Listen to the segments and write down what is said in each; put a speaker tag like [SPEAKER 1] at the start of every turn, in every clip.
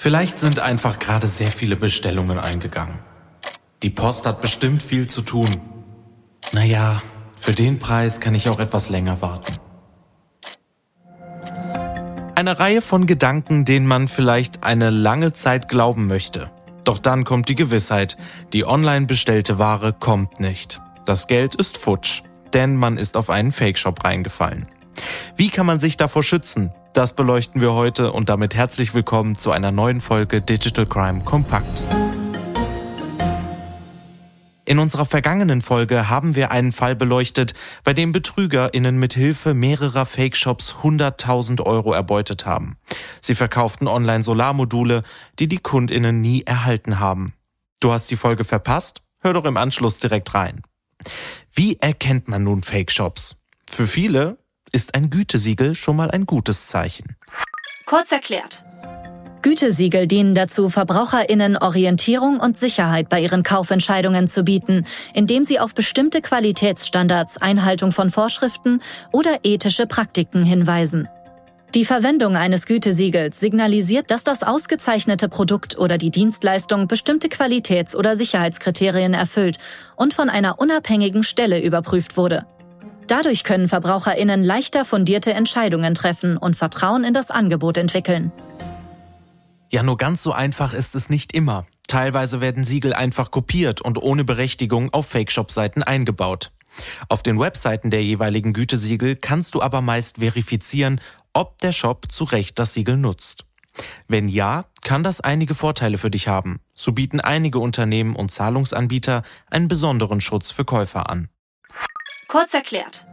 [SPEAKER 1] Vielleicht sind einfach gerade sehr viele Bestellungen eingegangen. Die Post hat bestimmt viel zu tun. Naja, für den Preis kann ich auch etwas länger warten. Eine Reihe von Gedanken, denen man vielleicht eine lange Zeit glauben möchte. Doch dann kommt die Gewissheit, die online bestellte Ware kommt nicht. Das Geld ist futsch, denn man ist auf einen Fake-Shop reingefallen. Wie kann man sich davor schützen? Das beleuchten wir heute und damit herzlich willkommen zu einer neuen Folge Digital Crime Kompakt. In unserer vergangenen Folge haben wir einen Fall beleuchtet, bei dem BetrügerInnen mit Hilfe mehrerer Fake-Shops 100.000 Euro erbeutet haben. Sie verkauften online Solarmodule, die die KundInnen nie erhalten haben. Du hast die Folge verpasst? Hör doch im Anschluss direkt rein. Wie erkennt man nun Fake-Shops? Für viele ist ein Gütesiegel schon mal ein gutes Zeichen.
[SPEAKER 2] Kurz erklärt.
[SPEAKER 3] Gütesiegel dienen dazu, Verbraucherinnen Orientierung und Sicherheit bei ihren Kaufentscheidungen zu bieten, indem sie auf bestimmte Qualitätsstandards, Einhaltung von Vorschriften oder ethische Praktiken hinweisen. Die Verwendung eines Gütesiegels signalisiert, dass das ausgezeichnete Produkt oder die Dienstleistung bestimmte Qualitäts- oder Sicherheitskriterien erfüllt und von einer unabhängigen Stelle überprüft wurde. Dadurch können Verbraucherinnen leichter fundierte Entscheidungen treffen und Vertrauen in das Angebot entwickeln.
[SPEAKER 1] Ja, nur ganz so einfach ist es nicht immer. Teilweise werden Siegel einfach kopiert und ohne Berechtigung auf Fake-Shop-Seiten eingebaut. Auf den Webseiten der jeweiligen Gütesiegel kannst du aber meist verifizieren, ob der Shop zu Recht das Siegel nutzt. Wenn ja, kann das einige Vorteile für dich haben. So bieten einige Unternehmen und Zahlungsanbieter einen besonderen Schutz für Käufer an.
[SPEAKER 2] Kurz erklärt.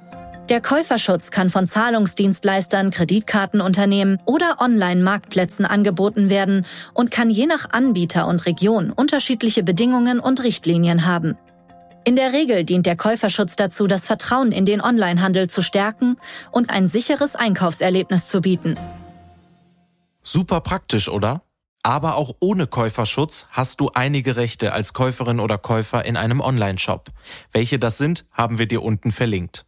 [SPEAKER 3] Der Käuferschutz kann von Zahlungsdienstleistern, Kreditkartenunternehmen oder Online-Marktplätzen angeboten werden und kann je nach Anbieter und Region unterschiedliche Bedingungen und Richtlinien haben. In der Regel dient der Käuferschutz dazu, das Vertrauen in den Onlinehandel zu stärken und ein sicheres Einkaufserlebnis zu bieten.
[SPEAKER 1] Super praktisch, oder? Aber auch ohne Käuferschutz hast du einige Rechte als Käuferin oder Käufer in einem Online-Shop. Welche das sind, haben wir dir unten verlinkt.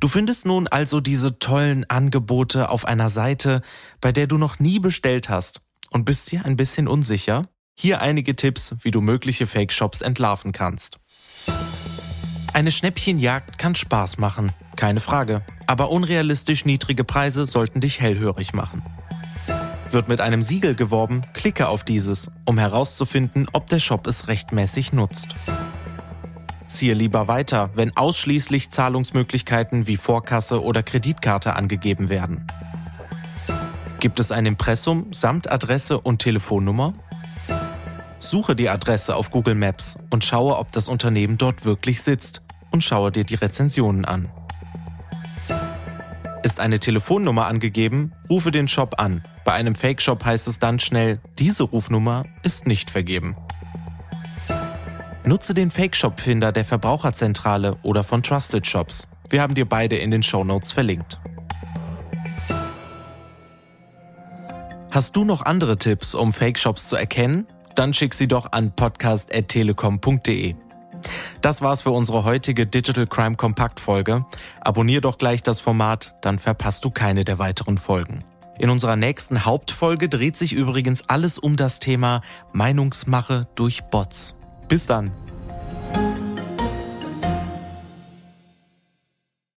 [SPEAKER 1] Du findest nun also diese tollen Angebote auf einer Seite, bei der du noch nie bestellt hast und bist dir ein bisschen unsicher? Hier einige Tipps, wie du mögliche Fake-Shops entlarven kannst. Eine Schnäppchenjagd kann Spaß machen, keine Frage, aber unrealistisch niedrige Preise sollten dich hellhörig machen. Wird mit einem Siegel geworben, klicke auf dieses, um herauszufinden, ob der Shop es rechtmäßig nutzt. Ziehe lieber weiter, wenn ausschließlich Zahlungsmöglichkeiten wie Vorkasse oder Kreditkarte angegeben werden. Gibt es ein Impressum samt Adresse und Telefonnummer? Suche die Adresse auf Google Maps und schaue, ob das Unternehmen dort wirklich sitzt und schaue dir die Rezensionen an. Ist eine Telefonnummer angegeben, rufe den Shop an bei einem Fake-Shop heißt es dann schnell, diese Rufnummer ist nicht vergeben. Nutze den Fake-Shop-Finder der Verbraucherzentrale oder von Trusted Shops. Wir haben dir beide in den Show Notes verlinkt. Hast du noch andere Tipps, um Fake-Shops zu erkennen? Dann schick sie doch an podcast.telekom.de. Das war's für unsere heutige Digital Crime Kompakt Folge. Abonnier doch gleich das Format, dann verpasst du keine der weiteren Folgen. In unserer nächsten Hauptfolge dreht sich übrigens alles um das Thema Meinungsmache durch Bots. Bis dann.